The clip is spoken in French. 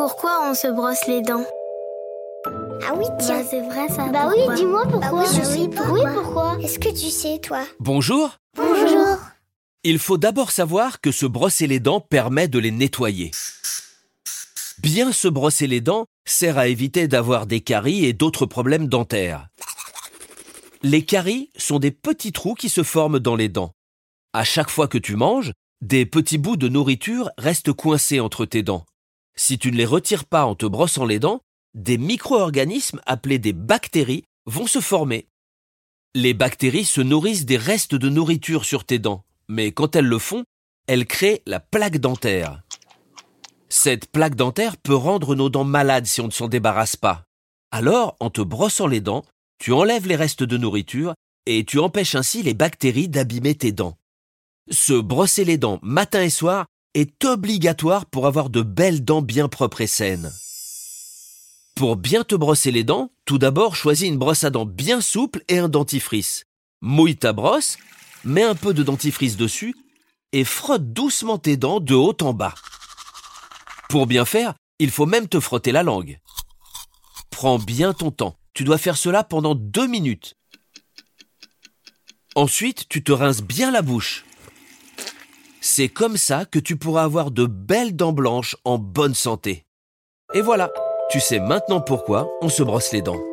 pourquoi on se brosse les dents Ah oui, tiens. Bah, c'est vrai ça. Bah oui, pourquoi dis-moi Bah pourquoi. oui, je Bah sais pourquoi. Oui, pourquoi Est-ce que tu sais, toi Bonjour Bonjour. Il faut d'abord savoir que se brosser les dents permet de les nettoyer. Bien se brosser les dents sert à éviter d'avoir des caries et d'autres problèmes dentaires. Les caries sont des petits trous qui se forment dans les dents. À chaque fois que tu manges, des petits bouts de nourriture restent coincés entre tes dents. Si tu ne les retires pas en te brossant les dents, des micro-organismes appelés des bactéries vont se former. Les bactéries se nourrissent des restes de nourriture sur tes dents, mais quand elles le font, elles créent la plaque dentaire. Cette plaque dentaire peut rendre nos dents malades si on ne s'en débarrasse pas. Alors, en te brossant les dents, tu enlèves les restes de nourriture et tu empêches ainsi les bactéries d'abîmer tes dents. Se brosser les dents matin et soir est obligatoire pour avoir de belles dents bien propres et saines. Pour bien te brosser les dents, tout d'abord choisis une brosse à dents bien souple et un dentifrice. Mouille ta brosse, mets un peu de dentifrice dessus et frotte doucement tes dents de haut en bas. Pour bien faire, il faut même te frotter la langue. Prends bien ton temps. Tu dois faire cela pendant deux minutes. Ensuite, tu te rinces bien la bouche. C'est comme ça que tu pourras avoir de belles dents blanches en bonne santé. Et voilà, tu sais maintenant pourquoi on se brosse les dents.